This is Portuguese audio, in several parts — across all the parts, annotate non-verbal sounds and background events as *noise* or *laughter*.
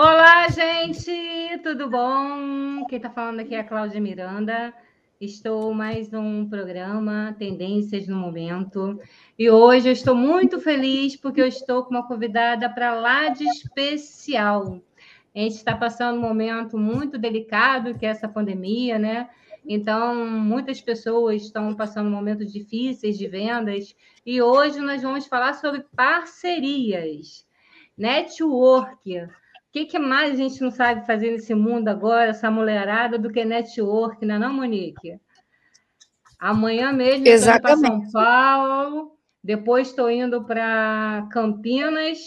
Olá, gente, tudo bom? Quem está falando aqui é a Cláudia Miranda. Estou mais num programa Tendências no Momento. E hoje eu estou muito feliz porque eu estou com uma convidada para lá de especial. A gente está passando um momento muito delicado, que é essa pandemia, né? Então, muitas pessoas estão passando momentos difíceis de vendas. E hoje nós vamos falar sobre parcerias, network que, que, mais a gente não sabe fazer nesse mundo agora, essa mulherada, do que network, não é não, Monique? Amanhã mesmo estou para São Paulo, depois estou indo para Campinas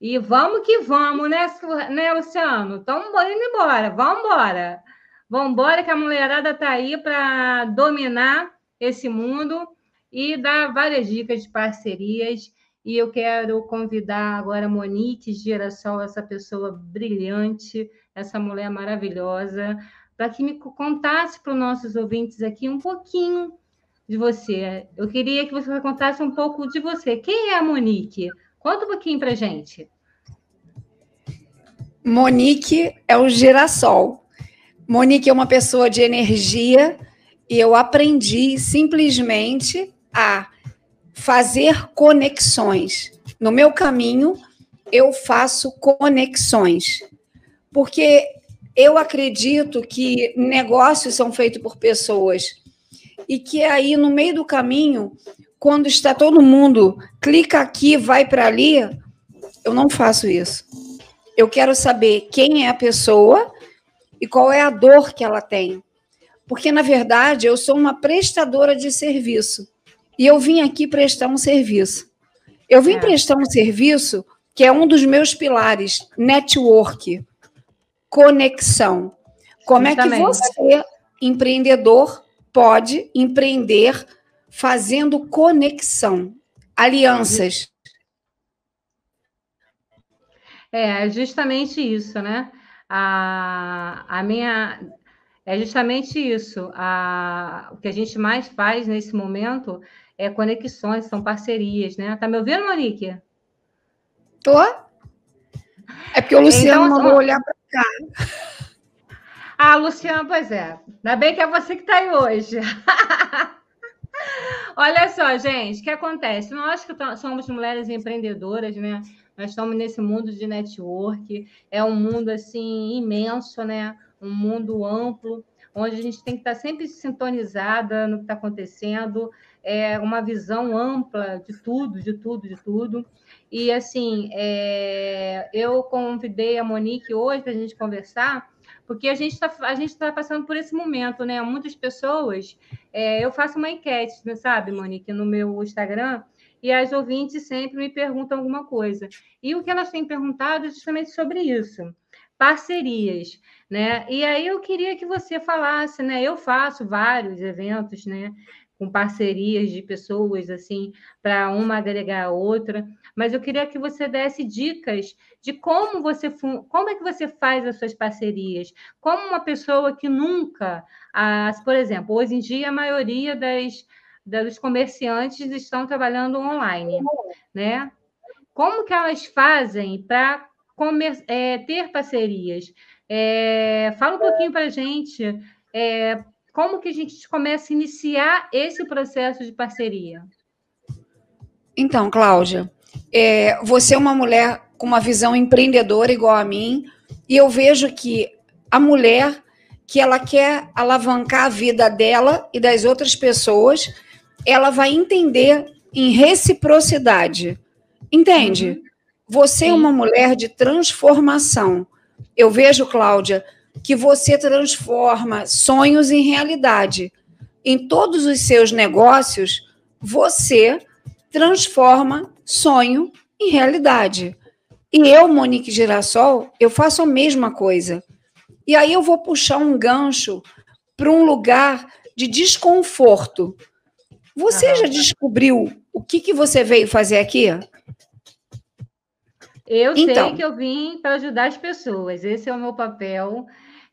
e vamos que vamos, né, né Luciano? Estamos indo embora, vamos embora. Vamos embora que a mulherada está aí para dominar esse mundo e dar várias dicas de parcerias e eu quero convidar agora a Monique Girassol, essa pessoa brilhante, essa mulher maravilhosa, para que me contasse para os nossos ouvintes aqui um pouquinho de você. Eu queria que você contasse um pouco de você. Quem é a Monique? Conta um pouquinho para gente. Monique é o girassol. Monique é uma pessoa de energia e eu aprendi simplesmente a fazer conexões. No meu caminho, eu faço conexões. Porque eu acredito que negócios são feitos por pessoas e que aí no meio do caminho, quando está todo mundo clica aqui, vai para ali, eu não faço isso. Eu quero saber quem é a pessoa e qual é a dor que ela tem. Porque na verdade, eu sou uma prestadora de serviço e eu vim aqui prestar um serviço. Eu vim é. prestar um serviço que é um dos meus pilares, network, conexão. Como Justamente. é que você, empreendedor, pode empreender fazendo conexão, alianças? É, justamente isso, né? A, a minha é justamente isso. A, o que a gente mais faz nesse momento é conexões, são parcerias, né? Tá me ouvindo, Monique? Tô. É porque o Luciano então, mandou olhar para cá. Ah, Luciano, pois é. Ainda bem que é você que está aí hoje. *laughs* Olha só, gente, o que acontece? Nós que somos mulheres empreendedoras, né? Nós estamos nesse mundo de network, é um mundo assim imenso, né? Um mundo amplo, onde a gente tem que estar sempre sintonizada no que está acontecendo, é, uma visão ampla de tudo, de tudo, de tudo. E assim, é, eu convidei a Monique hoje para a gente conversar, porque a gente está tá passando por esse momento, né? Muitas pessoas. É, eu faço uma enquete, sabe, Monique, no meu Instagram, e as ouvintes sempre me perguntam alguma coisa. E o que elas têm perguntado é justamente sobre isso parcerias, né? E aí eu queria que você falasse, né? Eu faço vários eventos, né? com parcerias de pessoas assim para uma agregar a outra, mas eu queria que você desse dicas de como você como é que você faz as suas parcerias, como uma pessoa que nunca, as, por exemplo, hoje em dia a maioria das dos comerciantes estão trabalhando online, né? Como que elas fazem para é, ter parcerias? É, fala um pouquinho para a gente é, como que a gente começa a iniciar esse processo de parceria? Então, Cláudia, é, você é uma mulher com uma visão empreendedora igual a mim, e eu vejo que a mulher que ela quer alavancar a vida dela e das outras pessoas, ela vai entender em reciprocidade. Entende? Uhum. Você é Sim. é uma mulher de transformação. Eu vejo, Cláudia, que você transforma sonhos em realidade. Em todos os seus negócios, você transforma sonho em realidade. E eu, Monique Girassol, eu faço a mesma coisa. E aí eu vou puxar um gancho para um lugar de desconforto. Você ah, já descobriu o que, que você veio fazer aqui? Eu então, sei que eu vim para ajudar as pessoas. Esse é o meu papel.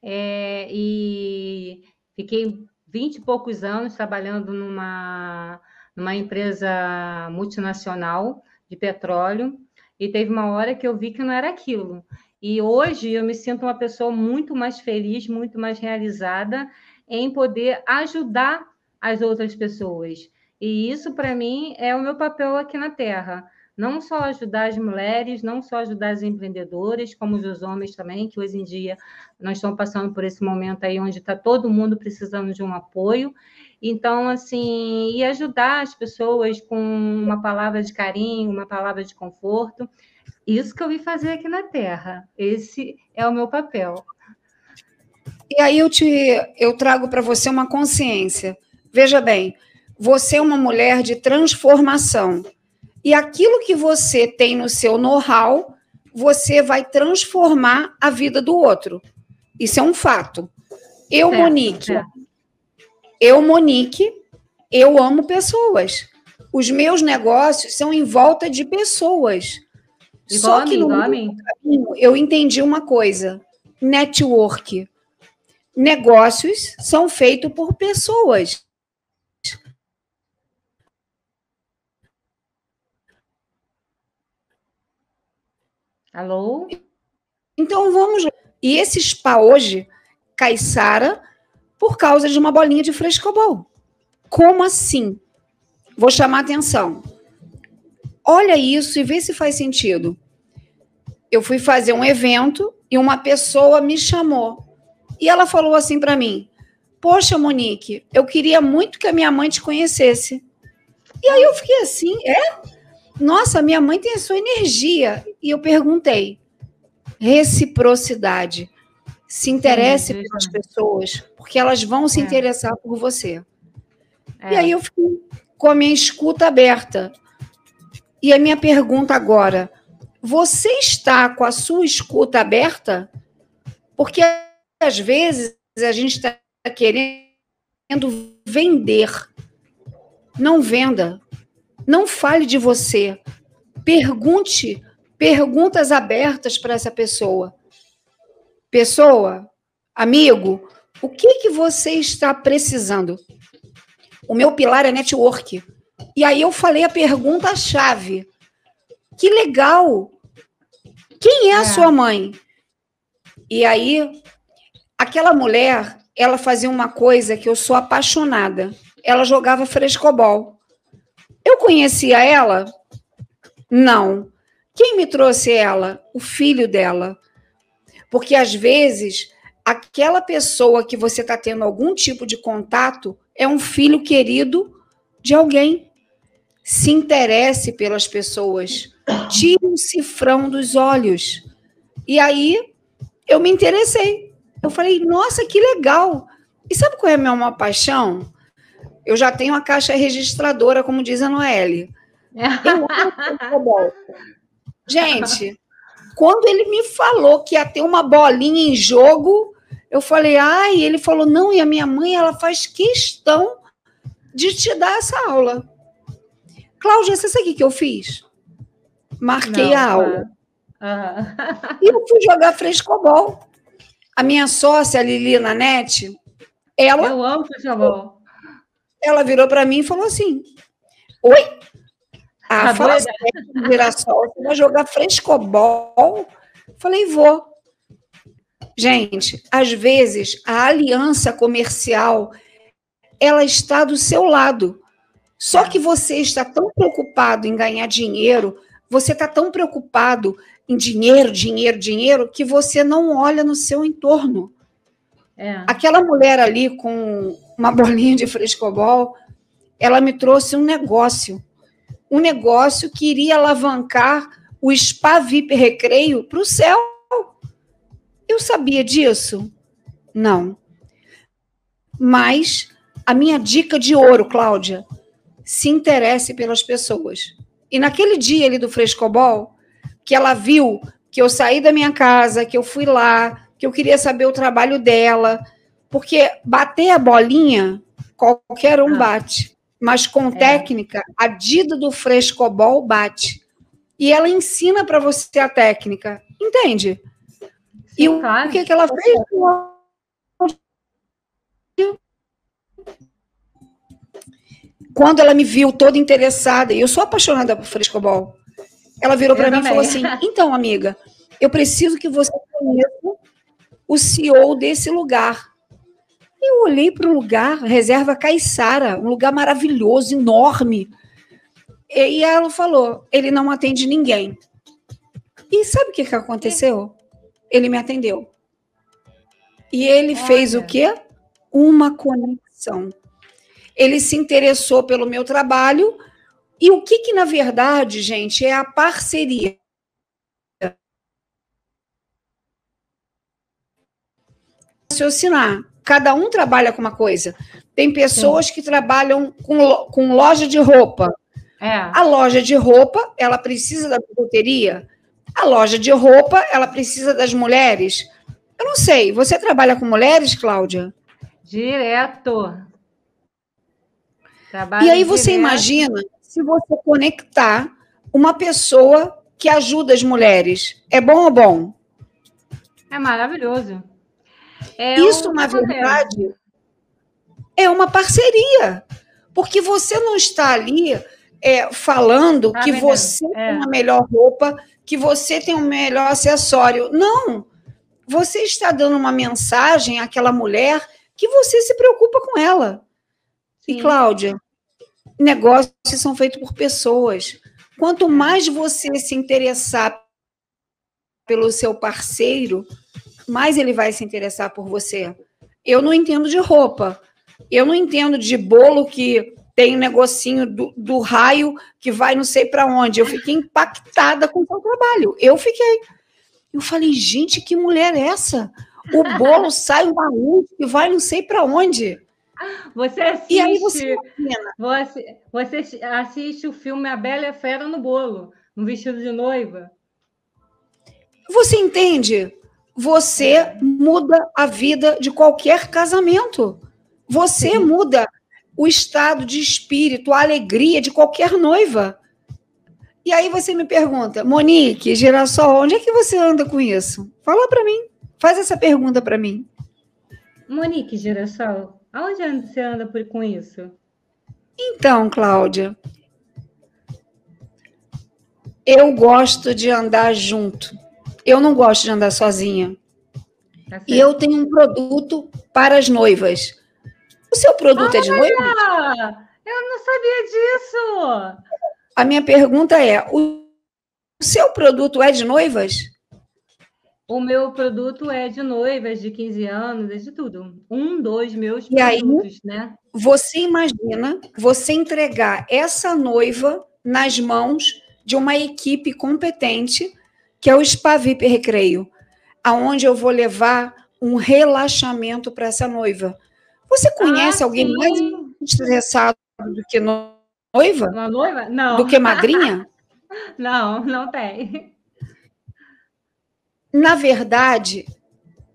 É, e fiquei vinte e poucos anos trabalhando numa, numa empresa multinacional de petróleo, e teve uma hora que eu vi que não era aquilo. E hoje eu me sinto uma pessoa muito mais feliz, muito mais realizada em poder ajudar as outras pessoas. E isso, para mim, é o meu papel aqui na Terra. Não só ajudar as mulheres, não só ajudar as empreendedoras, como os homens também, que hoje em dia nós estamos passando por esse momento aí onde está todo mundo precisando de um apoio. Então, assim, e ajudar as pessoas com uma palavra de carinho, uma palavra de conforto. Isso que eu vim fazer aqui na Terra. Esse é o meu papel. E aí eu te eu trago para você uma consciência. Veja bem, você é uma mulher de transformação. E aquilo que você tem no seu know-how, você vai transformar a vida do outro. Isso é um fato. Eu, certo, Monique, certo. Eu, Monique, eu amo pessoas. Os meus negócios são em volta de pessoas. Igual Só que no caminho, eu entendi uma coisa: network. Negócios são feitos por pessoas. Alô? Então vamos. E esse spa hoje, Caissara por causa de uma bolinha de frescobol. Como assim? Vou chamar atenção. Olha isso e vê se faz sentido. Eu fui fazer um evento e uma pessoa me chamou. E ela falou assim para mim: Poxa, Monique, eu queria muito que a minha mãe te conhecesse. E aí eu fiquei assim: É? Nossa, minha mãe tem a sua energia. E eu perguntei: reciprocidade. Se interesse Sim, pelas pessoas, porque elas vão se é. interessar por você. É. E aí eu fiquei com a minha escuta aberta. E a minha pergunta agora: você está com a sua escuta aberta? Porque às vezes a gente está querendo vender. Não venda. Não fale de você. Pergunte perguntas abertas para essa pessoa pessoa, amigo, o que que você está precisando? O meu pilar é network. E aí eu falei a pergunta chave. Que legal. Quem é a é. sua mãe? E aí aquela mulher, ela fazia uma coisa que eu sou apaixonada. Ela jogava frescobol. Eu conhecia ela? Não. Quem me trouxe ela? O filho dela. Porque às vezes aquela pessoa que você está tendo algum tipo de contato é um filho querido de alguém. Se interesse pelas pessoas, tire o cifrão dos olhos. E aí eu me interessei. Eu falei, nossa, que legal. E sabe qual é a minha uma paixão? Eu já tenho a caixa registradora, como diz a Noelle. Eu amo *laughs* Gente, quando ele me falou que ia ter uma bolinha em jogo, eu falei, ai, ele falou, não, e a minha mãe, ela faz questão de te dar essa aula. Cláudia, você sabe o que eu fiz? Marquei não, a aula. Uhum. E eu fui jogar frescobol. A minha sócia, a Lili Nanete, ela. Eu amo frescobol. Ela virou para mim e falou assim: Oi, tá fala sério, Girassol, você vai jogar frescobol? Falei, vou. Gente, às vezes a aliança comercial ela está do seu lado. Só que você está tão preocupado em ganhar dinheiro, você está tão preocupado em dinheiro, dinheiro, dinheiro, que você não olha no seu entorno. É. Aquela mulher ali com uma bolinha de frescobol, ela me trouxe um negócio um negócio que iria alavancar o Spa VIP Recreio para o céu. Eu sabia disso? Não. Mas a minha dica de ouro, Cláudia, se interesse pelas pessoas. E naquele dia ali do frescobol, que ela viu que eu saí da minha casa, que eu fui lá, que eu queria saber o trabalho dela, porque bater a bolinha, qualquer um ah. bate mas com é. técnica, a Dida do Frescobol bate. E ela ensina para você a técnica, entende? Sim, e o, claro. o que, que ela fez? Quando ela me viu toda interessada, e eu sou apaixonada por frescobol, ela virou para mim e falou assim: *laughs* Então, amiga, eu preciso que você conheça o CEO desse lugar. Eu olhei para o lugar, Reserva Caiçara, um lugar maravilhoso, enorme. E ela falou: ele não atende ninguém. E sabe o que, que aconteceu? Ele me atendeu. E ele Olha. fez o quê? Uma conexão. Ele se interessou pelo meu trabalho. E o que, que na verdade, gente, é a parceria? Raciocinar. Cada um trabalha com uma coisa. Tem pessoas Sim. que trabalham com, com loja de roupa. É. A loja de roupa, ela precisa da bijuteria. A loja de roupa, ela precisa das mulheres. Eu não sei, você trabalha com mulheres, Cláudia? Direto. Trabalho e aí você direto. imagina se você conectar uma pessoa que ajuda as mulheres. É bom ou bom? É maravilhoso. É Isso, um na verdade, é uma parceria. Porque você não está ali é, falando tá que você é. tem a melhor roupa, que você tem o melhor acessório. Não. Você está dando uma mensagem àquela mulher que você se preocupa com ela. Sim. E, Cláudia, negócios são feitos por pessoas. Quanto mais você se interessar pelo seu parceiro, mais ele vai se interessar por você. Eu não entendo de roupa. Eu não entendo de bolo que tem um negocinho do, do raio que vai não sei para onde. Eu fiquei impactada com o seu trabalho. Eu fiquei. Eu falei, gente, que mulher é essa? O bolo *laughs* sai uma luz que vai não sei para onde. Você assiste, e aí você, você, você assiste o filme A Bela e a Fera no bolo, no vestido de noiva. Você entende? Você muda a vida de qualquer casamento. Você Sim. muda o estado de espírito, a alegria de qualquer noiva. E aí você me pergunta, Monique, Girassol, onde é que você anda com isso? Fala para mim, faz essa pergunta para mim. Monique Girassol, aonde você anda por, com isso? Então, Cláudia, eu gosto de andar junto. Eu não gosto de andar sozinha. Tá e eu tenho um produto para as noivas. O seu produto é de noiva? Eu não sabia disso. A minha pergunta é: o seu produto é de noivas? O meu produto é de noivas de 15 anos, é de tudo. Um dos meus e produtos, aí, né? Você imagina você entregar essa noiva nas mãos de uma equipe competente, que é o Spa VIP Recreio, aonde eu vou levar um relaxamento para essa noiva. Você conhece ah, alguém sim. mais estressado do que noiva? noiva? Uma noiva? Não. Do que madrinha? *laughs* não, não tem. Na verdade,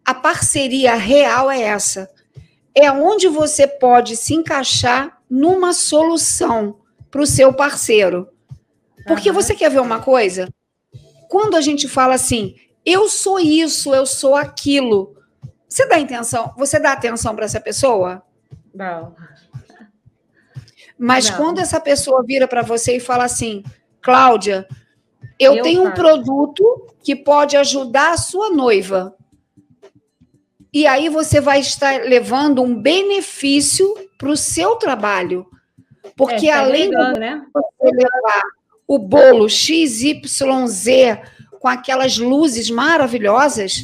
a parceria real é essa. É onde você pode se encaixar numa solução para o seu parceiro. Porque uhum. você quer ver uma coisa? Quando a gente fala assim, eu sou isso, eu sou aquilo, você dá atenção, você dá atenção para essa pessoa? Não. Mas Não. quando essa pessoa vira para você e fala assim, Cláudia, eu, eu tenho faço. um produto que pode ajudar a sua noiva. E aí você vai estar levando um benefício para o seu trabalho. Porque é, tá além de né? você levar o bolo XYZ com aquelas luzes maravilhosas,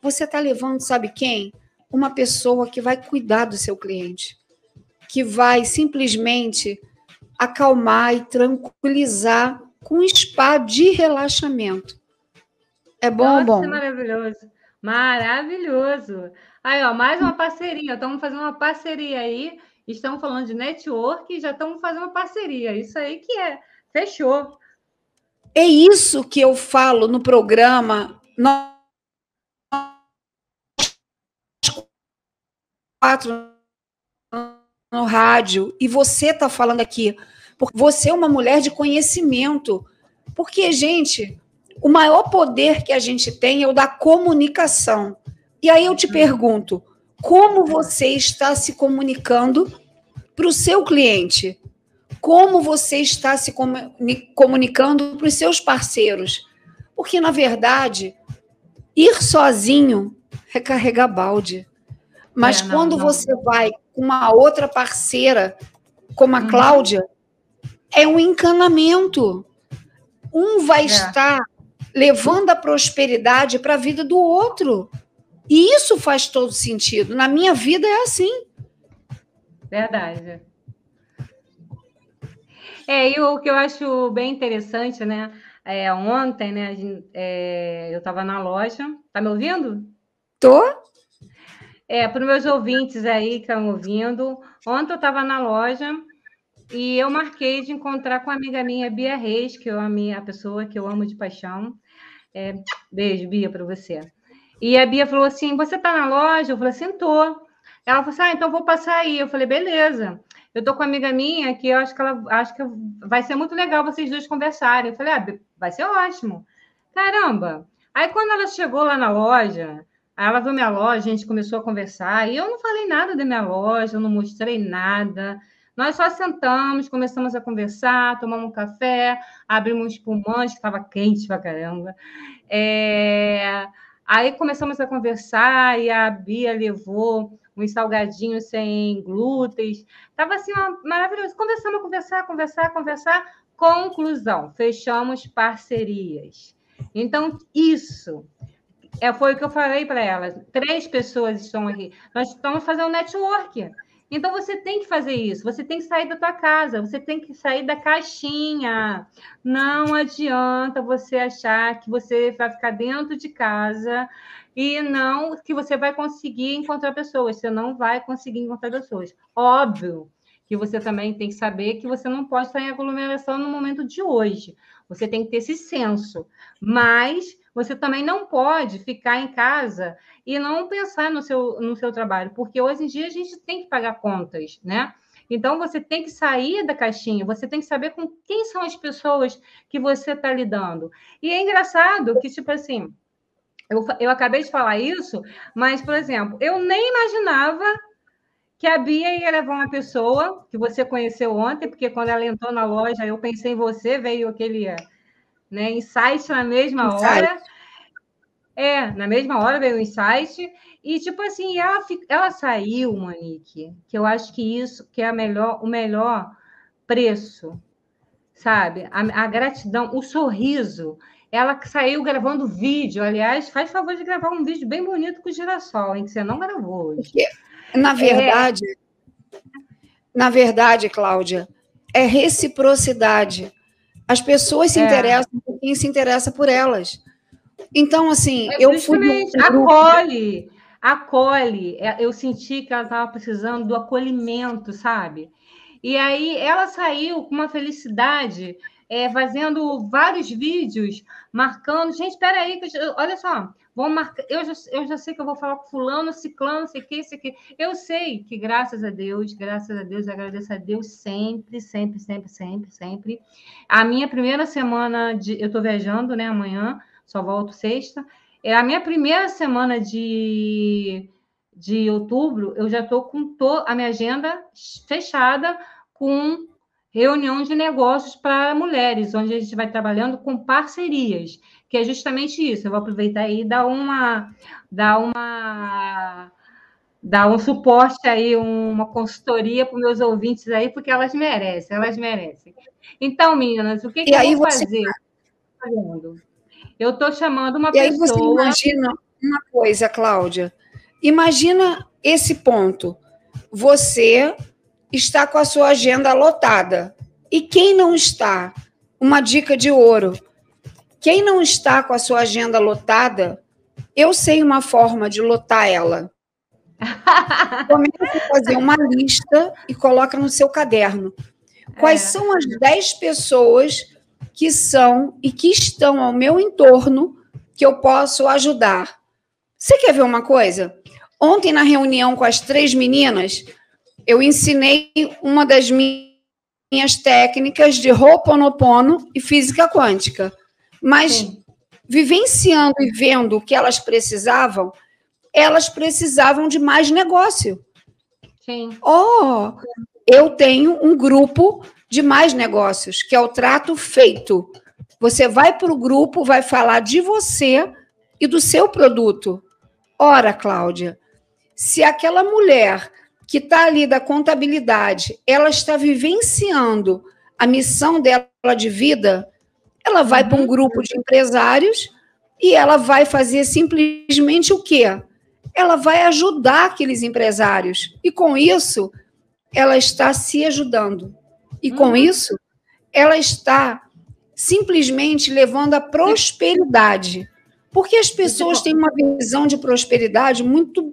você está levando, sabe quem? Uma pessoa que vai cuidar do seu cliente que vai simplesmente acalmar e tranquilizar com um spa de relaxamento. É bom Nossa, bom? É maravilhoso. Maravilhoso. Aí, ó, mais uma parceria. Estamos fazendo uma parceria aí. Estamos falando de network e já estamos fazendo uma parceria. Isso aí que é. Fechou. É isso que eu falo no programa. Nós quatro no rádio e você está falando aqui, porque você é uma mulher de conhecimento. Porque, gente, o maior poder que a gente tem é o da comunicação. E aí eu te pergunto, como você está se comunicando para o seu cliente? Como você está se comunicando para os seus parceiros? Porque, na verdade, Ir sozinho recarrega balde. Mas é, não, quando não. você vai com uma outra parceira, como a uhum. Cláudia, é um encanamento. Um vai é. estar levando a prosperidade para a vida do outro. E isso faz todo sentido. Na minha vida é assim. Verdade. É, e o que eu acho bem interessante, né? É, ontem, né, é, eu estava na loja. Tá me ouvindo? Tô. É, para os meus ouvintes aí que estão ouvindo, ontem eu estava na loja e eu marquei de encontrar com a amiga minha, Bia Reis, que eu amei, a pessoa que eu amo de paixão. É, beijo, Bia, para você. E a Bia falou assim: Você está na loja? Eu falei assim: Tô. Ela falou assim: Ah, então vou passar aí. Eu falei: Beleza. Eu tô com uma amiga minha que eu acho que ela acho que vai ser muito legal vocês dois conversarem. Eu falei: Ah, vai ser ótimo. Caramba. Aí quando ela chegou lá na loja, ela viu minha loja, a gente começou a conversar, e eu não falei nada da minha loja, eu não mostrei nada. Nós só sentamos, começamos a conversar, tomamos um café, abrimos espumante, que estava quente pra caramba. É... Aí começamos a conversar e a Bia levou uns salgadinhos sem glúten. Estava assim, uma... maravilhoso. Começamos a conversar, conversar, conversar. Conclusão, fechamos parcerias. Então, isso é, foi o que eu falei para elas. Três pessoas estão aqui. Nós estamos fazendo network. Então você tem que fazer isso, você tem que sair da tua casa, você tem que sair da caixinha. Não adianta você achar que você vai ficar dentro de casa e não que você vai conseguir encontrar pessoas. Você não vai conseguir encontrar pessoas. Óbvio que você também tem que saber que você não pode estar em aglomeração no momento de hoje. Você tem que ter esse senso. Mas você também não pode ficar em casa e não pensar no seu, no seu trabalho, porque hoje em dia a gente tem que pagar contas, né? Então você tem que sair da caixinha, você tem que saber com quem são as pessoas que você está lidando. E é engraçado que, tipo assim, eu, eu acabei de falar isso, mas, por exemplo, eu nem imaginava que a Bia ia levar uma pessoa que você conheceu ontem, porque quando ela entrou na loja, eu pensei em você, veio aquele né? Insight na mesma insight. hora. É, na mesma hora veio o insight. E, tipo assim, ela, ela saiu, Monique, que eu acho que isso que é a melhor, o melhor preço, sabe? A, a gratidão, o sorriso. Ela saiu gravando vídeo, aliás, faz favor de gravar um vídeo bem bonito com o girassol, hein, que você não gravou hoje. Na verdade, é... na verdade, Cláudia, é reciprocidade. As pessoas se é. interessam por quem se interessa por elas. Então, assim, é eu fui. Um acolhe, acolhe. É, eu senti que ela estava precisando do acolhimento, sabe? E aí ela saiu com uma felicidade, é, fazendo vários vídeos, marcando. Gente, espera aí, olha só, marcar. Eu já, eu já sei que eu vou falar com fulano, ciclano, sei que, sei que. Eu sei que, graças a Deus, graças a Deus, agradeço a Deus sempre, sempre, sempre, sempre, sempre. A minha primeira semana de. Eu estou viajando, né? Amanhã, só volto sexta. É a minha primeira semana de, de outubro, eu já estou com a minha agenda fechada com reunião de negócios para mulheres, onde a gente vai trabalhando com parcerias que é justamente isso. Eu vou aproveitar aí e dar uma, dar uma, dar um suporte aí, uma consultoria para os meus ouvintes aí, porque elas merecem, elas merecem. Então, meninas, o que, que eu vou você... fazer? Eu estou chamando uma e pessoa. E aí você imagina uma coisa, Cláudia. Imagina esse ponto. Você está com a sua agenda lotada. E quem não está? Uma dica de ouro quem não está com a sua agenda lotada, eu sei uma forma de lotar ela. *laughs* Comece a fazer uma lista e coloca no seu caderno. Quais é. são as 10 pessoas que são e que estão ao meu entorno que eu posso ajudar? Você quer ver uma coisa? Ontem, na reunião com as três meninas, eu ensinei uma das minhas técnicas de Ho'oponopono e física quântica. Mas Sim. vivenciando e vendo o que elas precisavam, elas precisavam de mais negócio. Sim. Oh, eu tenho um grupo de mais negócios, que é o trato feito. Você vai para o grupo, vai falar de você e do seu produto. Ora, Cláudia, se aquela mulher que está ali da contabilidade, ela está vivenciando a missão dela de vida, ela vai para um uhum. grupo de empresários e ela vai fazer simplesmente o quê? Ela vai ajudar aqueles empresários. E com isso, ela está se ajudando. E com uhum. isso, ela está simplesmente levando a prosperidade. Porque as pessoas têm uma visão de prosperidade muito.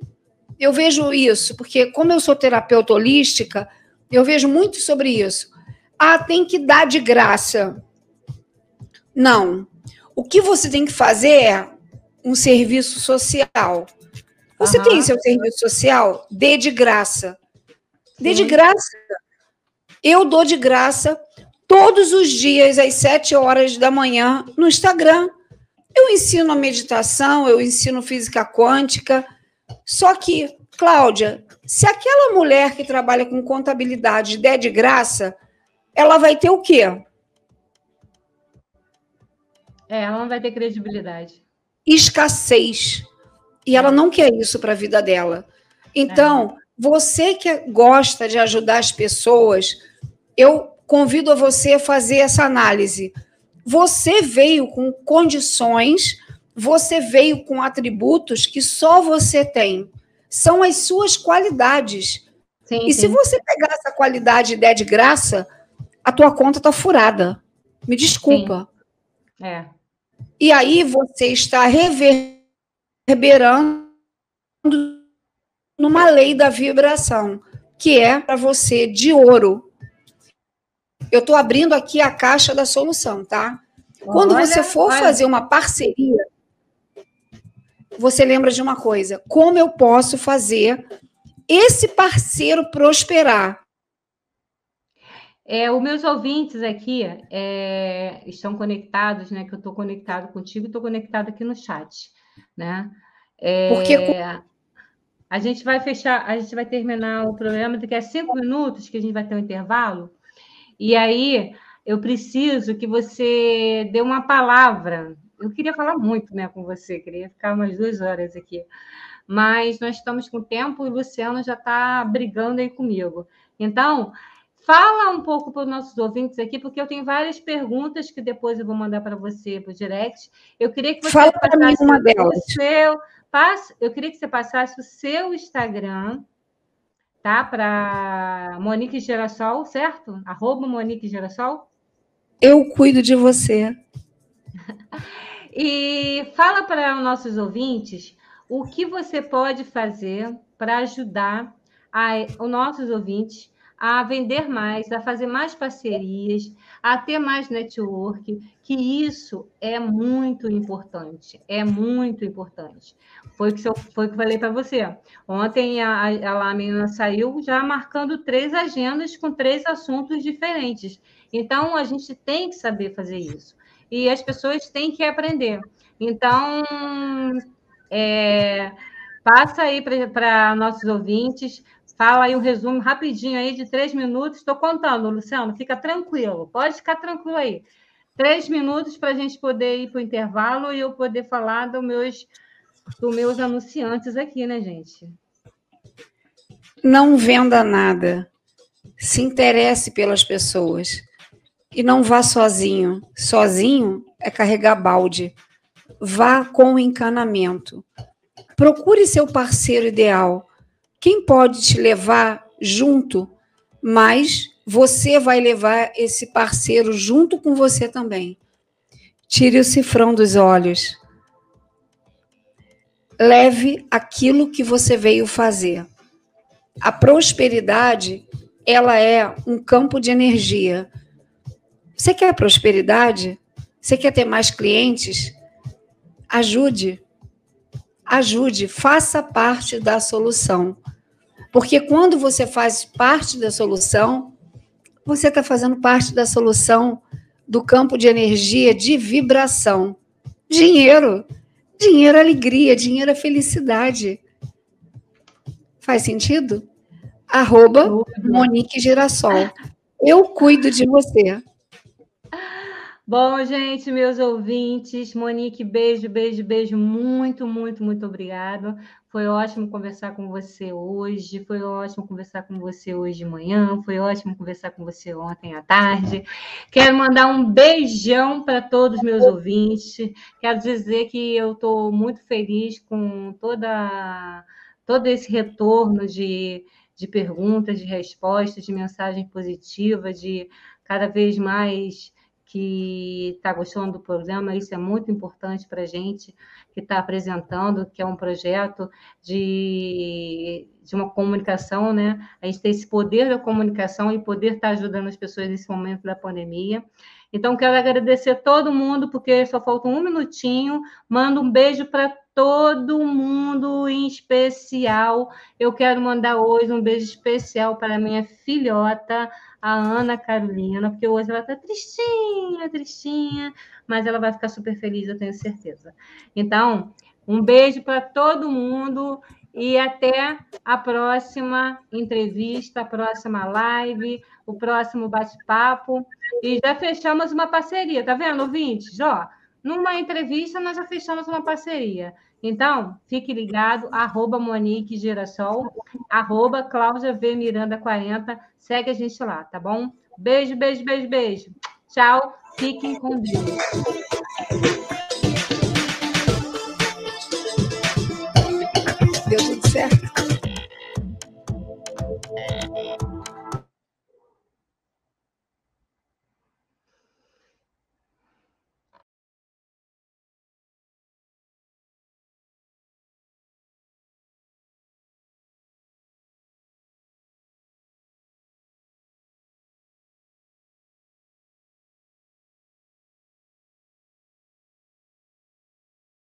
Eu vejo isso, porque como eu sou terapeuta holística, eu vejo muito sobre isso. Ah, tem que dar de graça. Não. O que você tem que fazer é um serviço social. Você uhum. tem seu serviço social? Dê de graça. Dê de graça. Eu dou de graça todos os dias às sete horas da manhã no Instagram. Eu ensino a meditação, eu ensino física quântica. Só que, Cláudia, se aquela mulher que trabalha com contabilidade der de graça, ela vai ter o quê? É, ela não vai ter credibilidade. Escassez. E ela não quer isso para a vida dela. Então, é. você que gosta de ajudar as pessoas, eu convido a você a fazer essa análise. Você veio com condições, você veio com atributos que só você tem. São as suas qualidades. Sim, e sim. se você pegar essa qualidade e der de graça, a tua conta está furada. Me desculpa. Sim. É. E aí você está reverberando numa lei da vibração, que é para você de ouro. Eu estou abrindo aqui a caixa da solução, tá? Quando olha, você for olha. fazer uma parceria, você lembra de uma coisa: como eu posso fazer esse parceiro prosperar? É, os meus ouvintes aqui é, estão conectados, né? Que eu estou conectado contigo e estou conectado aqui no chat, né? É, Porque a gente vai fechar, a gente vai terminar o programa daqui a cinco minutos, que a gente vai ter um intervalo. E aí eu preciso que você dê uma palavra. Eu queria falar muito né, com você, queria ficar umas duas horas aqui. Mas nós estamos com tempo e o Luciano já está brigando aí comigo. Então, fala um pouco para os nossos ouvintes aqui, porque eu tenho várias perguntas que depois eu vou mandar para você para o direct. Eu queria que você fala passasse uma delas. o seu. Passe, eu queria que você passasse o seu Instagram tá? Para Monique Girassol, certo? Arroba Monique Girassol. Eu cuido de você. *laughs* e fala para os nossos ouvintes o que você pode fazer para ajudar a, os nossos ouvintes a vender mais, a fazer mais parcerias, a ter mais network, que isso é muito importante, é muito importante. Foi o que que eu falei para você. Ontem a, a, a menina saiu já marcando três agendas com três assuntos diferentes. Então, a gente tem que saber fazer isso. E as pessoas têm que aprender. Então, é, passa aí para nossos ouvintes, fala aí um resumo rapidinho aí de três minutos. Estou contando, Luciano, fica tranquilo, pode ficar tranquilo aí. Três minutos para a gente poder ir para o intervalo e eu poder falar dos meus dos meus anunciantes aqui, né, gente? Não venda nada. Se interesse pelas pessoas. E não vá sozinho. Sozinho é carregar balde. Vá com o encanamento. Procure seu parceiro ideal. Quem pode te levar junto, mas você vai levar esse parceiro junto com você também. Tire o cifrão dos olhos leve aquilo que você veio fazer. A prosperidade, ela é um campo de energia. Você quer prosperidade? Você quer ter mais clientes? Ajude. Ajude, faça parte da solução. Porque quando você faz parte da solução, você está fazendo parte da solução do campo de energia de vibração. Dinheiro. Dinheiro é alegria, dinheiro é felicidade. Faz sentido? Arroba Monique Girassol. Eu cuido de você. Bom, gente, meus ouvintes, Monique, beijo, beijo, beijo, muito, muito, muito obrigado. Foi ótimo conversar com você hoje, foi ótimo conversar com você hoje de manhã, foi ótimo conversar com você ontem à tarde. Quero mandar um beijão para todos os meus ouvintes. Quero dizer que eu estou muito feliz com toda, todo esse retorno de, de perguntas, de respostas, de mensagem positiva, de cada vez mais que está gostando do programa, isso é muito importante para a gente que está apresentando, que é um projeto de, de uma comunicação, né? A gente tem esse poder da comunicação e poder estar tá ajudando as pessoas nesse momento da pandemia. Então, quero agradecer a todo mundo, porque só falta um minutinho. Mando um beijo para todo mundo, em especial. Eu quero mandar hoje um beijo especial para minha filhota, a Ana Carolina, porque hoje ela está tristinha, tristinha, mas ela vai ficar super feliz, eu tenho certeza. Então, um beijo para todo mundo e até a próxima entrevista, a próxima live, o próximo bate-papo. E já fechamos uma parceria, tá vendo, ouvintes? Ó, numa entrevista nós já fechamos uma parceria. Então, fique ligado, arroba Monique Girassol, arroba Cláudia V Miranda 40, segue a gente lá, tá bom? Beijo, beijo, beijo, beijo. Tchau, fiquem com Deus.